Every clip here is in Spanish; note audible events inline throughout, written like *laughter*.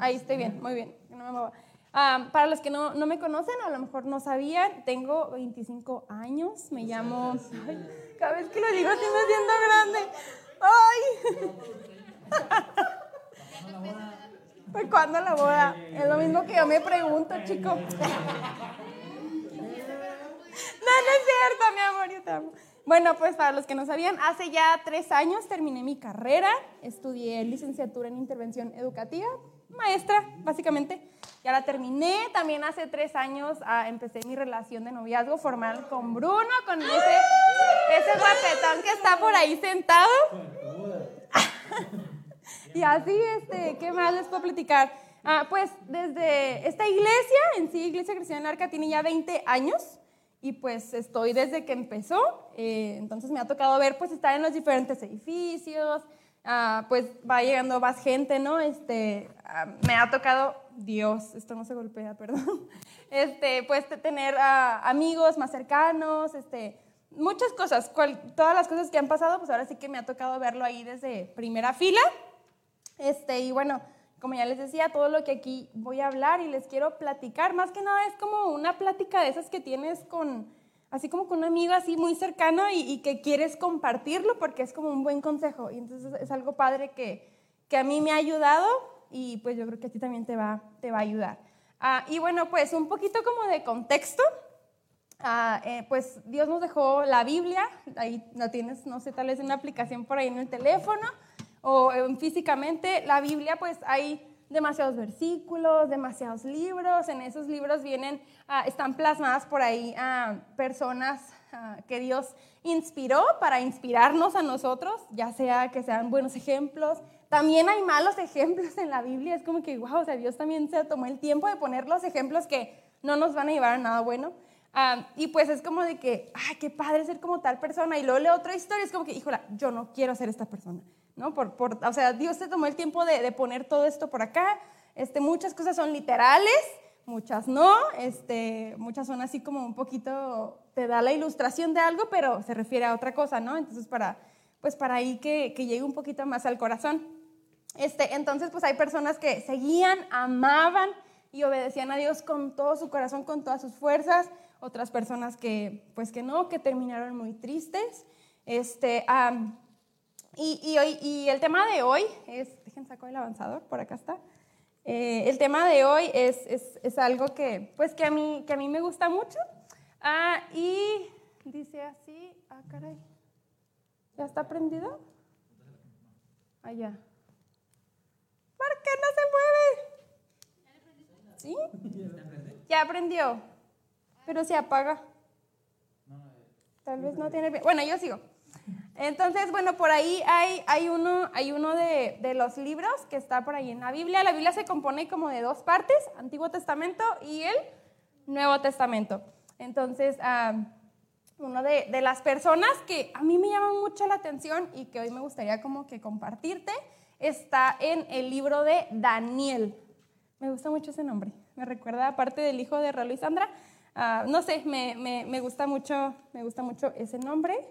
Ahí estoy bien, muy bien. Para los que no, no, me conocen, a lo mejor no sabían, tengo 25 años, me llamo... Cada vez que lo digo, estoy me siento grande. ¡Ay! ¿Pues cuándo la boda? Es lo mismo que yo me pregunto, chico. No, no es cierto, mi amor. Bueno, pues para los que no sabían, hace ya tres años terminé mi carrera, estudié licenciatura en intervención educativa, maestra, básicamente. Ya la terminé, también hace tres años ah, empecé mi relación de noviazgo formal con Bruno, con ese, ese guapetón que está por ahí sentado. *laughs* y así, este, ¿qué más les puedo platicar? Ah, pues desde esta iglesia, en sí, Iglesia Cristiana Arca, tiene ya 20 años y pues estoy desde que empezó, eh, entonces me ha tocado ver pues estar en los diferentes edificios, ah, pues va llegando más gente, ¿no? Este, ah, me ha tocado, Dios, esto no se golpea, *laughs* perdón, este, pues tener ah, amigos más cercanos, este, muchas cosas, todas las cosas que han pasado, pues ahora sí que me ha tocado verlo ahí desde primera fila, este, y bueno, como ya les decía, todo lo que aquí voy a hablar y les quiero platicar, más que nada es como una plática de esas que tienes con, así como con un amigo así muy cercano y, que quieres compartirlo porque es como un buen consejo. Y entonces es algo padre que, que a mí me ha ayudado y pues yo creo que a ti también te va, te va a ayudar. Ah, y bueno, pues un poquito como de contexto. Ah, eh, pues Dios nos dejó la Biblia, ahí la tienes, no sé, tal vez en una aplicación por ahí en el teléfono o físicamente, la Biblia pues hay demasiados versículos, demasiados libros, en esos libros vienen, ah, están plasmadas por ahí ah, personas ah, que Dios inspiró para inspirarnos a nosotros, ya sea que sean buenos ejemplos. También hay malos ejemplos en la Biblia, es como que, wow, o sea, Dios también se tomó el tiempo de poner los ejemplos que no nos van a llevar a nada bueno. y pues es como de que, ay, qué padre ser como tal persona. Y luego leo otra historia, es como que, híjola, yo no quiero ser esta persona. ¿No? Por, por, o sea, Dios se tomó el tiempo de, de, poner todo esto por acá. Este, muchas cosas son literales, muchas no, este, muchas son así como un poquito, te da la ilustración de algo, pero se refiere a otra cosa, ¿no? Entonces, para, pues para ahí que, que llegue un poquito más al corazón. Este, entonces, pues hay personas que seguían, amaban y obedecían a Dios con todo su corazón, con todas sus fuerzas. Otras personas que, pues que no, que terminaron muy tristes. Este, y, hoy, y el tema de hoy es, dejen saco el avanzador, por acá está. Eh, el tema de hoy es, es, es, algo que, pues que, a mí, que a mí me gusta mucho. Ah, y dice así, ah, caray, ¿ya está prendido? Allá. Ah, ¿Por qué no se mueve? ¿Sí? Ya prendió, pero se apaga. Tal vez no tiene... Bueno, yo sigo. Entonces, bueno, por ahí hay, uno, de, los libros que está por ahí en la Biblia. La Biblia se compone como de dos partes, Antiguo Testamento y el Nuevo Testamento. Entonces, uh, una de, las personas que a mí me llama mucho la atención y que hoy me gustaría como que compartirte, está en el libro de Daniel. Me gusta mucho ese nombre. Me recuerda, aparte del hijo de Raúl y Sandra, uh, no sé, me, gusta mucho, me gusta mucho ese nombre.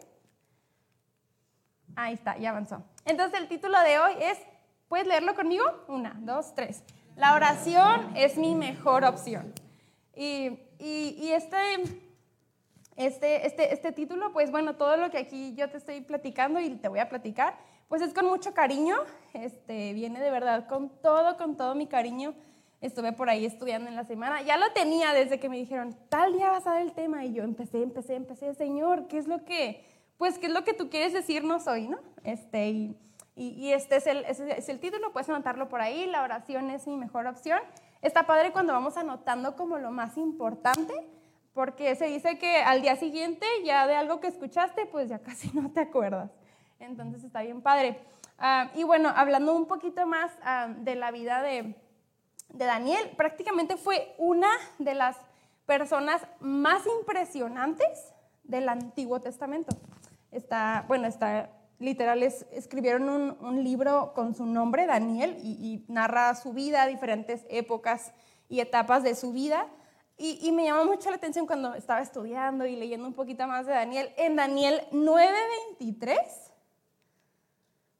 Ahí está, ya avanzó. Entonces el título de hoy es, ¿puedes leerlo conmigo? Una, dos, tres. La oración es mi mejor opción. Y, y, este, este, este, este título, pues bueno, todo lo que aquí yo te estoy platicando y te voy a platicar, pues es con mucho cariño, este, viene de verdad con todo, con todo mi cariño. Estuve por ahí estudiando en la semana, ya lo tenía desde que me dijeron, tal día vas a dar el tema, y yo empecé, empecé, empecé, Señor, ¿qué es lo que pues, ¿qué es lo que tú quieres decirnos hoy, no? Este, y, este es el, título, puedes anotarlo por ahí, la oración es mi mejor opción. Está padre cuando vamos anotando como lo más importante, porque se dice que al día siguiente ya de algo que escuchaste, pues ya casi *laughs* no te acuerdas. Entonces está bien padre. Ah, y bueno, hablando un poquito más ah, de la vida de Daniel, prácticamente fue una de las personas más impresionantes del Antiguo Testamento está, bueno, está, literal, escribieron un, libro con su nombre, Daniel, y, narra su vida, diferentes épocas y etapas de su vida. Y, me llamó mucho la atención cuando estaba estudiando y leyendo un poquito más de Daniel. En Daniel 9:23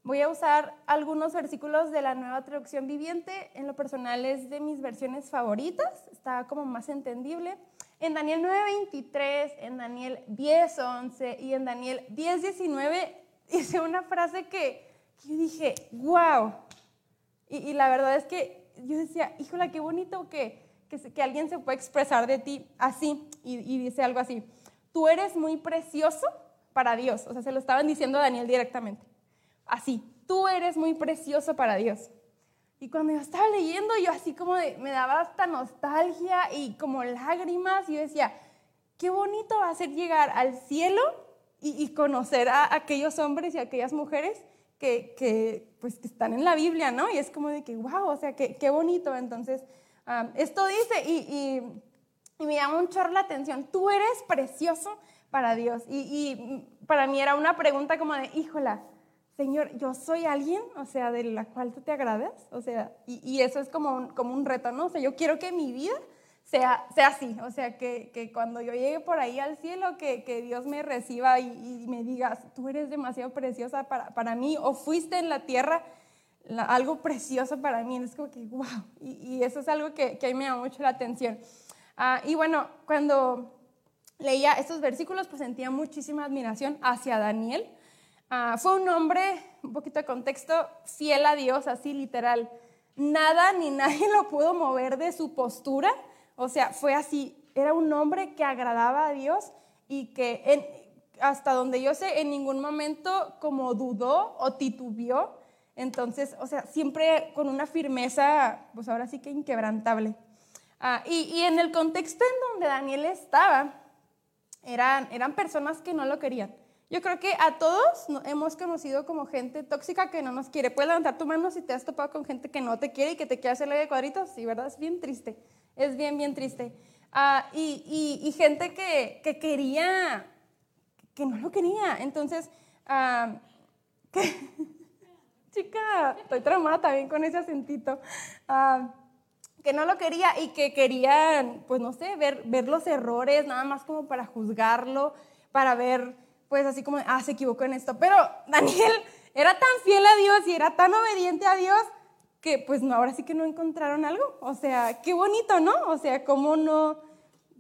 Voy a usar algunos versículos de la nueva traducción viviente. En lo personal es de mis versiones favoritas, está como más entendible. En Daniel 9:23, en Daniel 10:11 y en Daniel 10:19 *laughs* hice una frase que, yo dije, wow. Y, la verdad es que yo decía, híjola, qué bonito que, que, alguien se pueda expresar de ti así. Y, y dice algo así, tú eres muy precioso para Dios. O sea, se lo estaban diciendo a Daniel directamente. Así, tú eres muy precioso para Dios. Y cuando yo estaba leyendo, yo así como me daba hasta nostalgia y como lágrimas. Y yo decía, qué bonito va a ser llegar al cielo y, conocer a aquellos hombres y aquellas mujeres que, que, pues, que están en la Biblia, ¿no? Y es como de que, wow, o sea, qué, qué bonito. Entonces, esto dice, y, y, y, me llama un chorro la atención, tú eres precioso para Dios. Y, y para mí era una pregunta como de, híjola, Señor, yo soy alguien, o sea, de la cual tú te agradas, o sea, y, eso es como un, como un reto, ¿no? O sea, yo quiero que mi vida sea, sea así, o sea, que, que cuando yo llegue por ahí al cielo, que, que Dios me reciba y, me digas, tú eres demasiado preciosa para, para mí, o fuiste en la tierra algo precioso para mí, es como que, wow, y, eso es algo que, que, me llama mucho la atención. Ah, y bueno, cuando leía estos versículos, pues sentía muchísima admiración hacia Daniel, Ah, fue un hombre, un poquito de contexto, fiel a Dios, así literal. Nada ni *laughs* nadie lo pudo mover de su postura. O sea, fue así. Era un hombre que agradaba a Dios y que hasta donde yo sé, en ningún momento como dudó o titubeó. Entonces, o sea, siempre con una firmeza, pues ahora sí que inquebrantable. Ah, y, y, en el contexto en donde Daniel estaba, eran, eran personas que no lo querían. Yo creo que a todos hemos conocido como gente tóxica que no nos quiere. Puedes levantar tu mano si te has topado con gente que no te quiere y que te quiere hacerle de cuadritos. Sí, ¿verdad? Es bien triste. Es bien, bien triste. Ah, y, y, gente que, que, quería, que no lo quería. Entonces, ah, *laughs* chica, estoy traumada también con ese acentito. Ah, que no lo quería y que querían, pues no sé, ver, ver los errores, nada más como para juzgarlo, para ver pues así como, ah, se equivocó en esto. Pero Daniel era tan fiel a Dios y era tan obediente a Dios que pues no, ahora sí que no encontraron algo. O sea, qué bonito, ¿no? O sea, cómo no,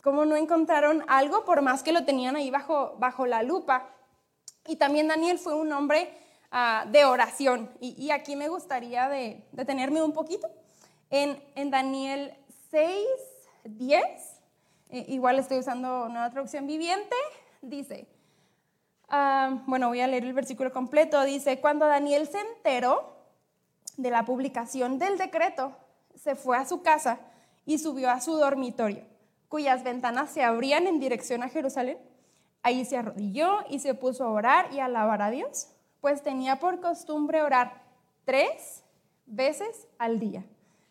cómo no encontraron algo por más que lo tenían ahí bajo, bajo la lupa. Y también Daniel fue un hombre ah, de oración. Y, aquí me gustaría de, detenerme un poquito. En, en Daniel 6, 10, eh, igual estoy usando una traducción viviente, dice, Ah, bueno, voy a leer el versículo completo. Dice, cuando Daniel se enteró de la publicación del decreto, se fue a su casa y subió a su dormitorio, cuyas ventanas se abrían en dirección a Jerusalén. Ahí se arrodilló y se puso a orar y a alabar a Dios, pues tenía por costumbre orar tres veces al día.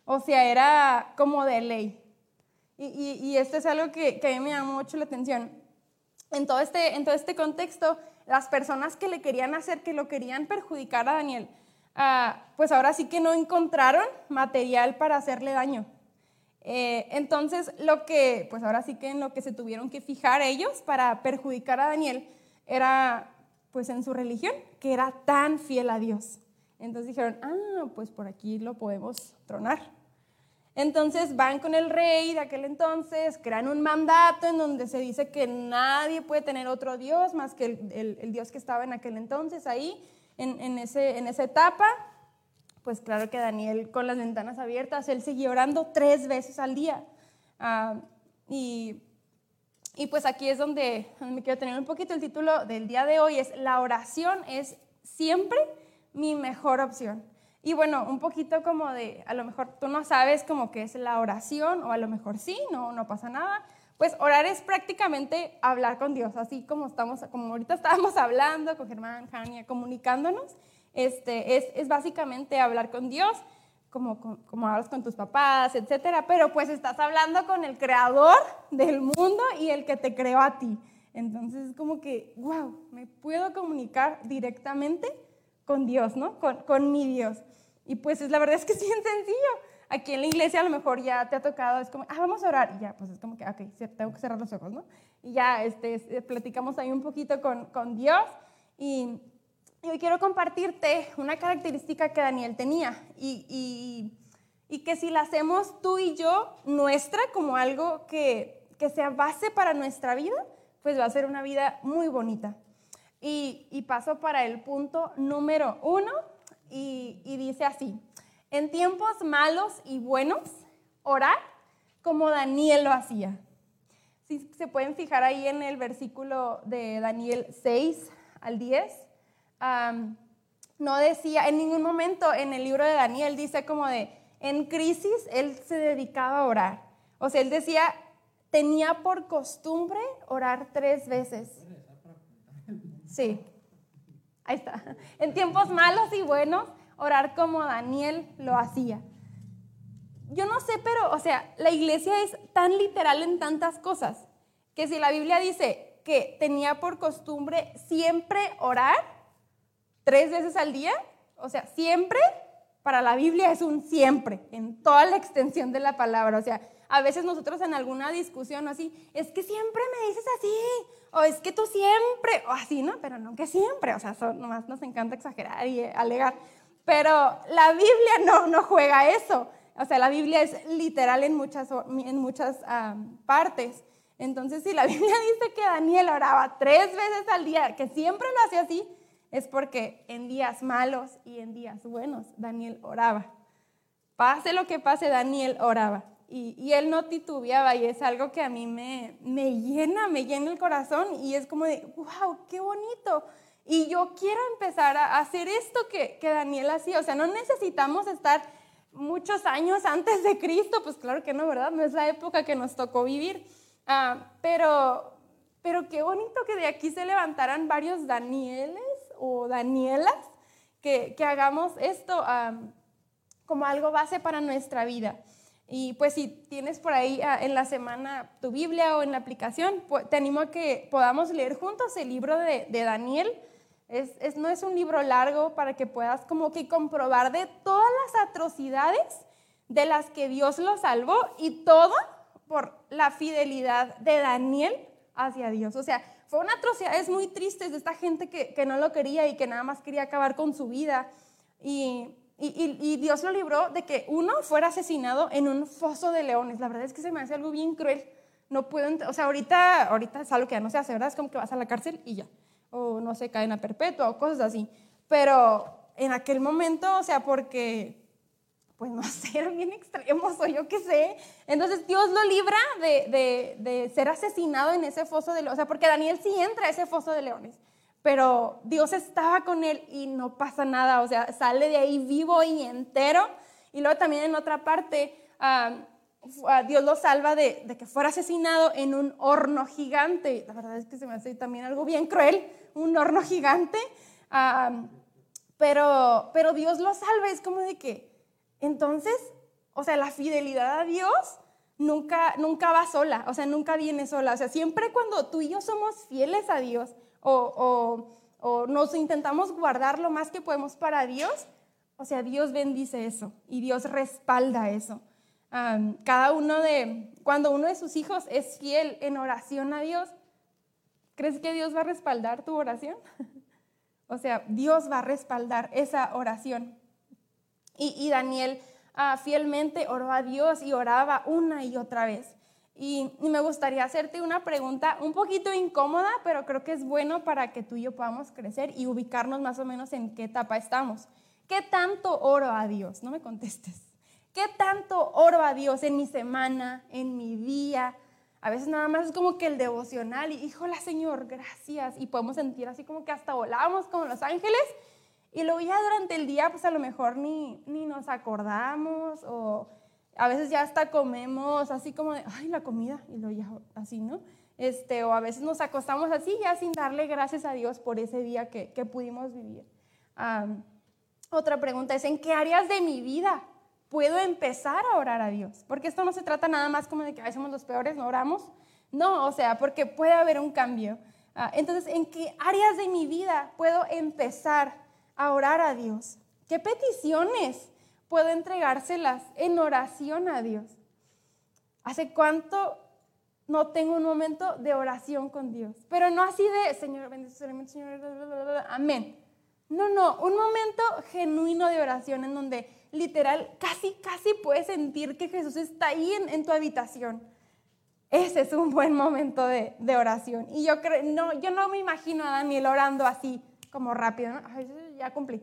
O sea, era como de ley. Y, esto es algo que, que a mí me llama mucho la atención en todo este, en todo este contexto, las personas que le querían hacer, que lo querían perjudicar a Daniel, ah, pues ahora sí que no encontraron material para hacerle daño. Eh, entonces, lo que, pues ahora sí que en lo que se tuvieron que fijar ellos para perjudicar a Daniel era, pues en su religión, que era tan fiel a Dios. Entonces dijeron, ah, pues por aquí lo podemos tronar. Entonces van con el rey de aquel entonces, crean un mandato en donde se dice que nadie puede tener otro Dios más que el, Dios que estaba en aquel entonces ahí, en, ese, en esa etapa. Pues claro que Daniel con las ventanas abiertas, él seguía orando tres veces al día. Ah, y, y, pues aquí es donde, me quiero tener un poquito el título del día de hoy, es la oración es siempre mi mejor opción. Y bueno, un poquito como de, a lo mejor tú no sabes como que es la oración, o a lo mejor sí, no, no pasa nada. Pues orar es prácticamente hablar con Dios, así como estamos, como ahorita *laughs* estábamos hablando con Germán, Jania, comunicándonos, este, es, es básicamente hablar con Dios, como, como, como, hablas con tus papás, etcétera, pero pues estás hablando con el creador del mundo y el que te creó a ti. Entonces es como que, wow, me puedo comunicar directamente con Dios, ¿no? Con, con mi Dios. Y pues la verdad es que *laughs* es bien sencillo. Aquí en la iglesia a lo mejor ya te ha tocado, es como, ah, vamos a orar. Y ya, pues es como que, ok, tengo que cerrar los ojos, ¿no? Y ya este, platicamos ahí un poquito con, con Dios. Y, y hoy quiero compartirte una característica que Daniel tenía y, y, que si la hacemos tú y yo nuestra como algo que, que, sea base para nuestra vida, pues va a ser una vida muy bonita. Y, y paso para el punto número uno y, dice así, en tiempos malos y buenos, orar como Daniel lo hacía. Si se pueden fijar ahí en el versículo de Daniel 6 al 10, no decía, en ningún momento en el libro de Daniel dice como de, en crisis él se dedicaba a orar. O sea, él decía, tenía por costumbre orar tres veces. Sí, ahí está. En tiempos malos y buenos, orar como Daniel lo hacía. Yo no sé, pero, o sea, la iglesia es tan literal en tantas cosas que si la Biblia dice que tenía por costumbre siempre orar, tres veces al día, o sea, siempre, para la Biblia es un siempre, en toda la extensión de la palabra. O sea, a veces nosotros en alguna discusión así, es que siempre me dices así, o es que tú siempre, o así, ¿no? Pero no que siempre, o sea, nomás nos encanta exagerar y alegar. Pero la Biblia no, no juega eso. O sea, la Biblia es literal en muchas, en muchas partes. Entonces, si la *laughs* Biblia dice que Daniel oraba tres veces al día, que siempre lo hacía así, es porque en días malos y en días buenos Daniel oraba. Pase lo que pase, Daniel oraba. Y, él no titubeaba y es algo que a mí me, me llena, me llena el corazón y es como de, wow, qué bonito. Y yo quiero empezar a hacer esto que, que Daniel hacía. O sea, no necesitamos estar muchos años antes de Cristo, pues claro que no, ¿verdad? No es la época que nos tocó vivir. Ah, pero, pero qué bonito que de aquí se levantaran varios Danieles o Danielas, que, que hagamos esto como algo base para nuestra vida. Y pues si tienes por ahí ah, en la semana tu Biblia o en la aplicación, te animo a que podamos leer juntos el libro de, Daniel. Es, es, no es un libro largo para que puedas como que comprobar de todas las atrocidades de las que Dios lo salvó y todo por la fidelidad de Daniel hacia Dios. O sea, fue una atrocidad, es muy triste de esta gente que, que, no lo quería y que nada más quería acabar con su vida. Y, y, y, Dios lo libró de que uno fuera asesinado en un foso de leones. La verdad es que se me hace algo bien cruel. No puedo, o sea, ahorita, ahorita es algo que ya no se hace, ¿verdad? Es como que vas a la cárcel y ya. O no sé, cadena perpetua o cosas así. Pero en aquel momento, o sea, porque pues no *laughs* sé, eran bien extremos o yo qué sé. Entonces Dios lo libra de, de, ser asesinado en ese foso de leones. O sea, porque Daniel sí entra a ese foso de leones, pero Dios estaba con él y no pasa nada. O sea, sale de ahí vivo y entero. Y luego también en otra parte, Dios lo salva de, que fuera asesinado en un horno gigante. La verdad es que se me hace también algo bien cruel, un horno gigante. pero, pero Dios lo salva, es como de que entonces, o sea, la fidelidad a Dios nunca, nunca va sola, o sea, nunca viene sola. O sea, siempre cuando tú y yo somos fieles a Dios o, nos intentamos guardar lo más que podemos para Dios, o sea, Dios bendice eso y Dios respalda eso. cada uno de, cuando uno de sus hijos es fiel en oración a Dios, ¿crees que Dios va a respaldar tu oración? *laughs* o sea, Dios va a respaldar esa oración. Y, Daniel ah, fielmente oró a Dios y oraba una y otra vez. Y, me gustaría hacerte una pregunta un poquito incómoda, pero creo que es bueno para que tú y yo podamos crecer y ubicarnos más o menos en qué etapa estamos. ¿Qué tanto oro a Dios? No me contestes. ¿Qué tanto oro a Dios en mi semana, en mi día? A veces nada más es como que el devocional y, híjola Señor, gracias. Y podemos sentir así como que hasta volamos como los ángeles y luego ya durante el día, pues a lo mejor ni, ni nos acordamos o a veces ya hasta comemos así como de, ay, la comida, y luego ya así, ¿no? Este, o a veces nos acostamos así ya sin darle gracias a Dios por ese día que, que pudimos vivir. otra pregunta es, ¿en qué áreas de mi vida puedo empezar a orar a Dios? Porque esto no se trata nada más como de que somos los peores, no oramos. No, o sea, porque puede haber un cambio. Ah, entonces, ¿en qué áreas de mi vida puedo empezar a orar a Dios? ¿Qué peticiones puedo entregárselas en oración a Dios? ¿Hace cuánto no tengo un momento de oración con Dios? Pero no así de, Señor, bendito Señor, amén. No, no, un momento genuino de oración en donde literal casi, casi puedes sentir que Jesús está ahí en, tu habitación. Ese es un buen momento de, oración. Y yo, creo, no, yo no me imagino a Daniel orando así, como rápido. ya cumplí.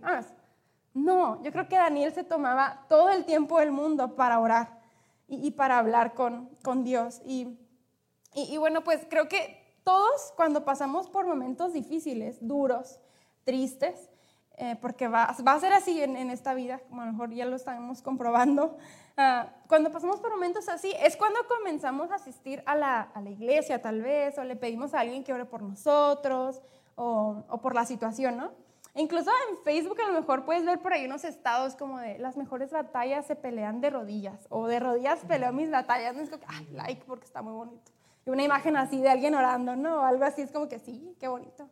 No, yo creo que Daniel se tomaba todo el tiempo del mundo para orar y, para hablar con, con Dios. Y, y, bueno, pues creo que todos cuando pasamos por momentos difíciles, duros, tristes, eh, porque va, va, a ser así en, en, esta vida, como a lo mejor ya lo estamos comprobando, *laughs* ah, cuando pasamos por momentos así es cuando comenzamos a asistir a la, a la, iglesia tal vez, o le pedimos a alguien que ore por nosotros, o, o por la situación, ¿no? Incluso en Facebook a lo mejor puedes ver por ahí unos estados como de las mejores batallas se pelean de rodillas o de rodillas peleo mis batallas. No es como que, ay, like porque está muy bonito. Y una imagen así de alguien orando, ¿no? Algo así es como que sí, qué bonito.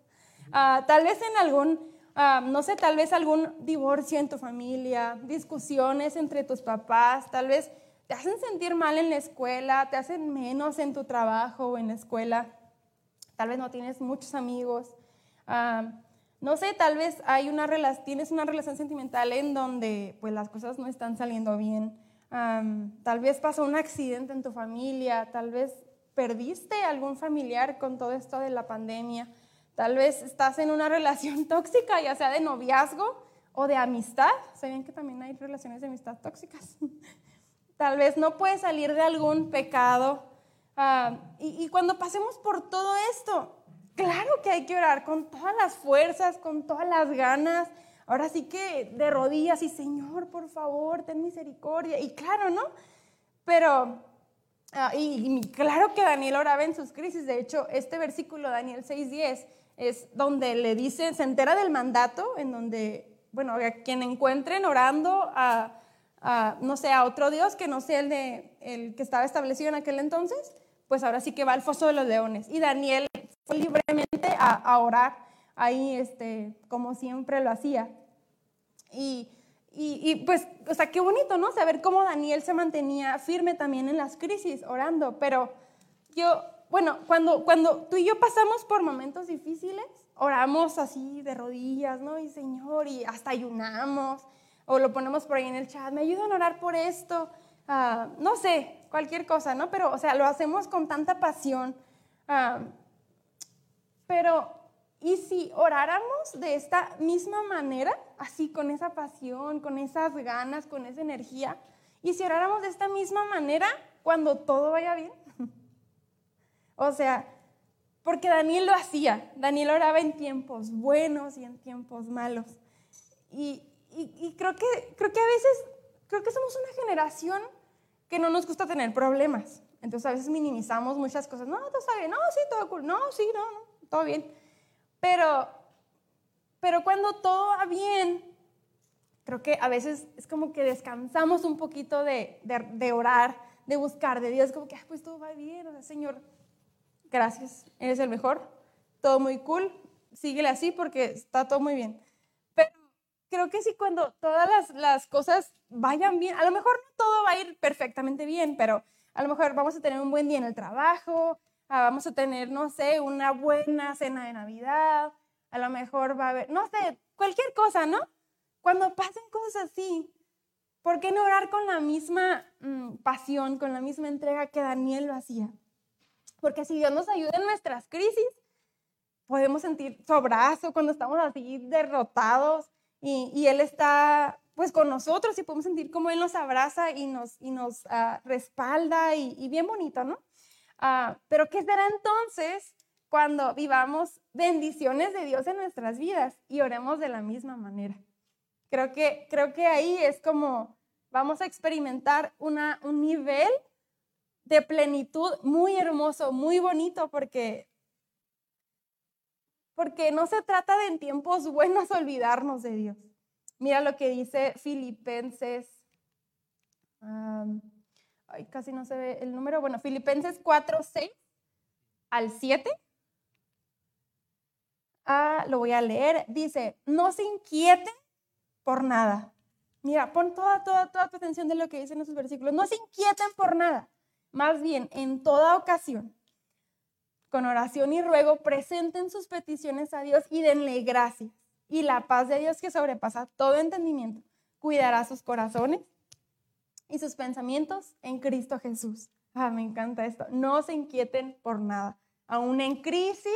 Ah, tal vez en algún, ah, no sé, tal vez algún divorcio en tu familia, discusiones entre tus papás, tal vez te hacen sentir mal en la escuela, te hacen menos en tu trabajo o en la escuela. Tal vez no tienes muchos amigos. Ah, no sé, tal vez tienes una relación sentimental en donde pues las cosas no están saliendo bien. tal vez pasó un accidente en tu familia, tal vez perdiste algún familiar con todo esto de la pandemia. Tal vez estás en una *laughs* relación tóxica, ya sea de noviazgo o de amistad. ¿Saben que también hay relaciones de amistad tóxicas? *laughs* Tal vez no puedes salir de algún pecado. y cuando pasemos por todo esto, Claro que hay que orar con todas las fuerzas, con todas las ganas. Ahora sí que de rodillas y Señor, por favor, ten misericordia. Y claro, ¿no? Pero, ah, y, claro que Daniel oraba en sus crisis. De hecho, este versículo, Daniel 6.10, es donde le dice, se entera del mandato, en donde, bueno, a quien encuentren orando a, no sé, a otro Dios que no sea el, de, el que estaba establecido en aquel entonces, pues ahora sí que va al foso de los leones. Y Daniel libremente a, orar ahí, este, como siempre lo hacía. Y, y, pues, o sea, qué bonito, ¿no? Saber cómo Daniel se mantenía firme también en las crisis, orando. Pero yo, bueno, cuando, cuando tú y yo pasamos por momentos difíciles, oramos así de rodillas, ¿no? Y Señor, y hasta ayunamos, o lo ponemos por ahí en el chat, me ayudan a orar por esto, ah, no sé, cualquier cosa, ¿no? Pero, o sea, lo hacemos con tanta pasión. Ah, pero, ¿y si oráramos de esta misma manera, así con esa pasión, con esas ganas, con esa energía? ¿Y si oráramos de esta misma manera cuando todo vaya bien? *laughs* o sea, porque Daniel lo hacía. Daniel oraba en tiempos buenos y en tiempos malos. Y, creo, que, creo que a veces, creo que somos una generación que no nos gusta tener problemas. Entonces a veces minimizamos muchas cosas. No, todo está bien. No, sí, todo cool. No, sí, no, no todo bien. Pero, pero cuando todo va bien, creo que a veces es como que descansamos un poquito de, de, orar, de buscar de Dios, como que, pues todo va bien, o Señor, gracias, eres el mejor, todo muy cool, síguele así porque está todo muy bien. Pero creo que sí, cuando todas las, las cosas vayan bien, a lo mejor no todo va a ir perfectamente bien, pero a lo mejor vamos a tener un buen día en el trabajo, Ah, vamos a tener, no sé, una buena cena de Navidad, a lo mejor va a haber, no sé, cualquier cosa, ¿no? Cuando pasen cosas así, ¿por qué no orar con la misma mm, pasión, con la misma entrega que Daniel lo hacía? Porque si Dios nos ayuda en nuestras crisis, podemos sentir su abrazo cuando estamos así derrotados y, Él está pues con nosotros y podemos sentir como Él nos abraza y nos, y nos ah, respalda y, y bien bonito, ¿no? Ah, pero ¿qué será entonces cuando vivamos bendiciones de Dios en nuestras vidas y oremos de la misma manera? Creo que, creo que ahí es como vamos a experimentar una, un nivel de plenitud muy hermoso, muy bonito, porque, porque no se trata de en tiempos buenos *laughs* olvidarnos de Dios. Mira lo que dice Filipenses casi no se ve el número, bueno, Filipenses 4, 6 al 7. Ah, lo voy a leer. Dice, no se inquieten por nada. Mira, pon toda, toda, toda tu atención de lo que dicen esos versículos. No se inquieten por nada. Más bien, en toda ocasión, con oración y ruego, presenten sus peticiones a Dios y denle gracias. y la paz de Dios que sobrepasa todo entendimiento cuidará sus corazones y sus pensamientos en Cristo Jesús. Ah, me encanta esto. No se inquieten por nada. Aún en crisis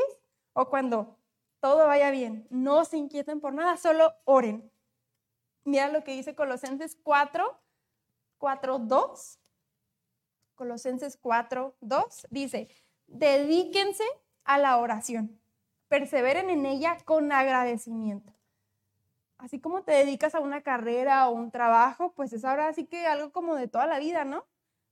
o cuando todo vaya bien, no se inquieten por nada, solo oren. Mira lo que dice Colosenses 4, 4, 2. Colosenses 4, 2 dice, dedíquense a la oración, perseveren en ella con agradecimiento. Así como te dedicas a una carrera o un trabajo, pues es ahora así que algo como de toda la vida, ¿no?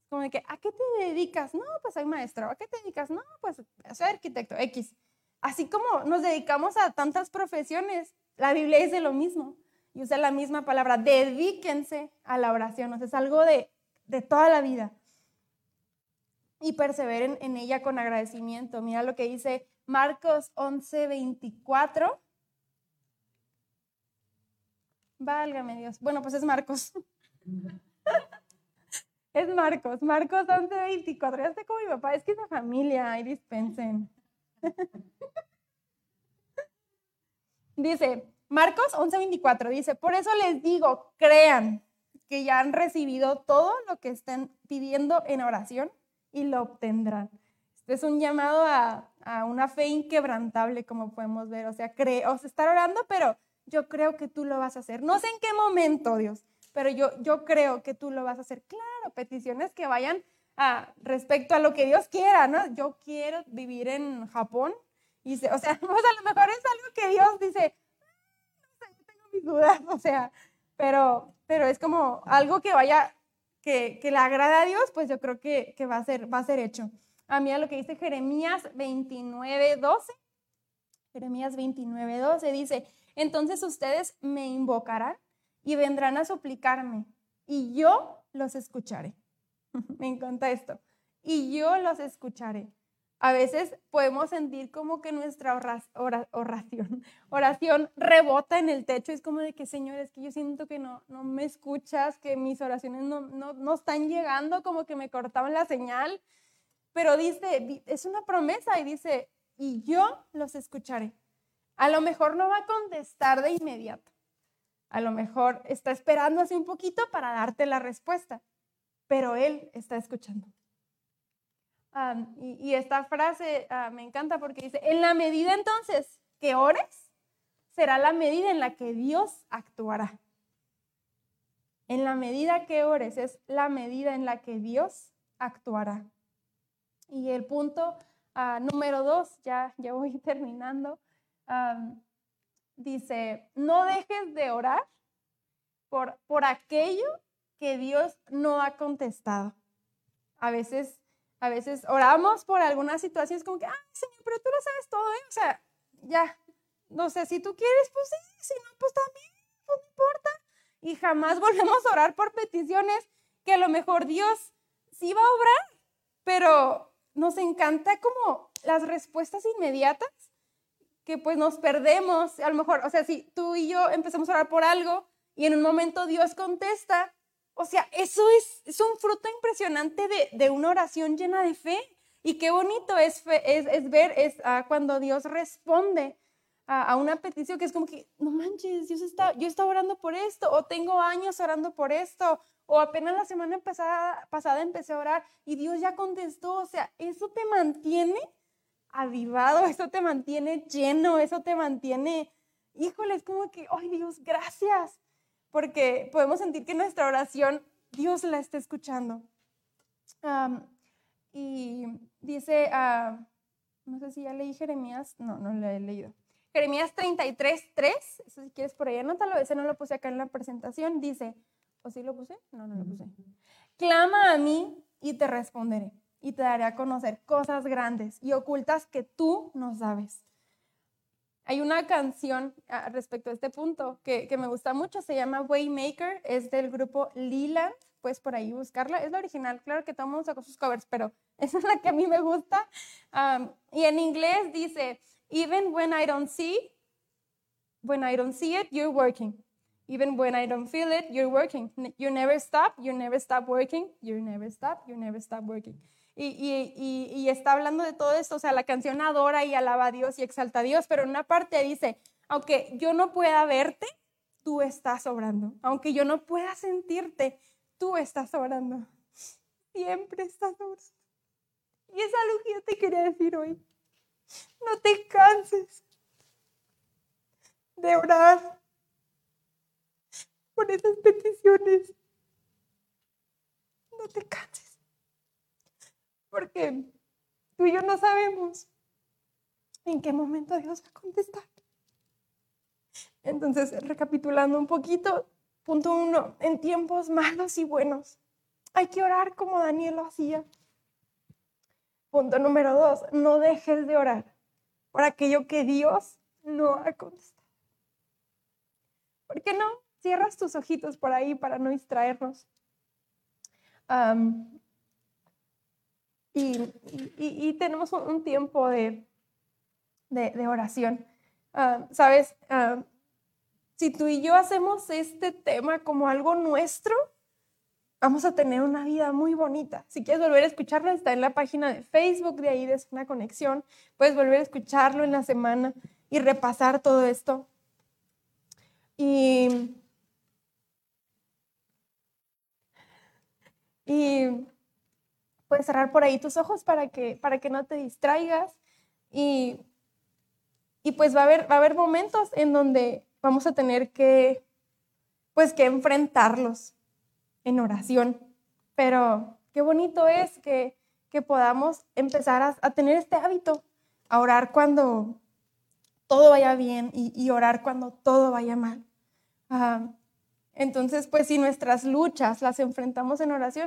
Como de que, ¿a qué te dedicas? No, pues soy maestro. ¿A qué te dedicas? No, pues soy arquitecto, X. Así como nos dedicamos a tantas profesiones, la Biblia dice lo mismo y usa la misma palabra, dedíquense a la oración, o sea, es algo de, de toda la vida. Y perseveren en ella con agradecimiento. Mira lo que dice Marcos 11, 24. Válgame Dios. Bueno, pues es Marcos. *laughs* es Marcos, Marcos 11, 24. Ya sé como mi papá, es que es familia, ahí dispensen. *laughs* dice, Marcos 11, 24, dice, por eso les digo, crean que ya han recibido todo lo que estén pidiendo en oración y lo obtendrán. Este es un llamado a, a una fe inquebrantable, como podemos ver. O sea, cree, o sea, estar orando, pero yo creo que tú lo vas a hacer. No sé en qué momento, Dios, pero yo, yo creo que tú lo vas a hacer. Claro, peticiones que vayan a, respecto a lo que Dios quiera, ¿no? Yo quiero vivir en Japón. Y o sea, *laughs* pues a lo mejor es algo que Dios dice, no sé, yo tengo mis dudas, *laughs* o sea, pero, pero es como algo que vaya, que, que le agrada a Dios, pues yo creo que, que va, a ser, va a ser hecho. A mí a lo que dice Jeremías 29, 12. Jeremías 29, 12 dice, entonces ustedes me invocarán y vendrán a suplicarme y yo los escucharé. *laughs* me encanta esto. Y yo los escucharé. A veces podemos sentir como que nuestra oración, *laughs* oración rebota en el techo. Es como de que, Señor, es que yo siento que no, no me escuchas, que mis oraciones no, no, no están llegando, como que me cortaban la señal. Pero dice, es una promesa y dice, y yo los escucharé. A lo mejor no va a contestar de inmediato. A lo mejor está esperando así un poquito para darte la respuesta, pero Él está escuchando. y, esta frase ah, me encanta porque dice, en la medida entonces que ores, será la medida en la que Dios actuará. En la medida que ores es la medida en la que Dios actuará. Y el punto ah, número dos, ya, ya voy *laughs* terminando, dice, no dejes de orar por, por aquello que Dios no ha contestado. A veces, a veces oramos por algunas situaciones como que, ay, Señor, pero tú lo sabes todo, ¿eh? O sea, ya, no sé, si tú quieres, pues sí, si no, pues también, no importa. Y jamás *laughs* volvemos a orar por peticiones que a lo mejor Dios sí va a obrar, pero nos encanta como las respuestas inmediatas que pues nos perdemos, a lo mejor, o sea, si tú y yo empezamos a orar por algo y en un momento Dios contesta, o sea, eso es, es un fruto impresionante de, de, una oración llena de fe. Y qué bonito es, es, es, ver es, ah, cuando Dios responde a, a, una petición que es como que, no manches, Dios está, yo estaba orando por esto, o tengo años orando por esto, o apenas la semana pasada, pasada empecé a orar y Dios ya contestó. O sea, eso te mantiene avivado, eso te mantiene lleno, eso te mantiene, híjole, es como que, ay Dios, gracias, porque podemos sentir que nuestra oración Dios la está escuchando. y dice, uh, no sé si ya leí Jeremías, no, no lo he leído. Jeremías 33, 3, si quieres por ahí anótalo, ese no lo puse acá en la presentación, dice, ¿o sí lo puse? No, no lo puse. Clama a mí y te responderé y te daré a conocer cosas grandes y ocultas que tú no sabes. Hay una canción ah, respecto a este punto que, que, me gusta mucho, se llama Waymaker, es del grupo Leland, puedes por ahí buscarla, es la original, claro que todo el mundo sacó sus covers, pero *laughs* esa es la que a mí me gusta. y en inglés dice, even when I don't see, when I don't see it, you're working. Even when I don't feel it, you're working. You never stop, you never stop working, you never stop, you never stop working y, está hablando de todo esto, o sea, la canción adora y alaba a Dios y exalta a Dios, pero en una parte dice, Aunque yo no pueda verte, tú estás obrando. Aunque yo no pueda sentirte, tú estás obrando. Siempre estás obrando. Y es algo que yo te quería decir hoy. No te canses de orar por esas peticiones. No te canses. Porque tú y yo no sabemos en qué momento Dios va a contestar. Entonces, recapitulando un poquito, punto uno, en tiempos malos y buenos, hay que orar como Daniel lo hacía. Punto número dos, no dejes de orar por aquello que Dios no ha contestado. ¿Por qué no? Cierras tus ojitos por ahí para no distraernos. Y, tenemos un, tiempo de, de, oración. Sabes, si tú y yo hacemos este tema como algo nuestro, vamos a tener una vida muy bonita. Si quieres volver a escucharlo, está en la página de Facebook de ahí de una conexión. Puedes volver a escucharlo en la semana y repasar todo esto. Y, y cerrar por ahí tus ojos para que, para que no te distraigas. Y, y pues va a, haber, va a haber momentos en donde vamos a tener que, pues, que enfrentarlos en oración. Pero qué bonito es que, que podamos empezar a, tener este hábito, a orar cuando todo vaya bien y, orar cuando todo vaya mal. entonces, pues si nuestras luchas las enfrentamos en oración,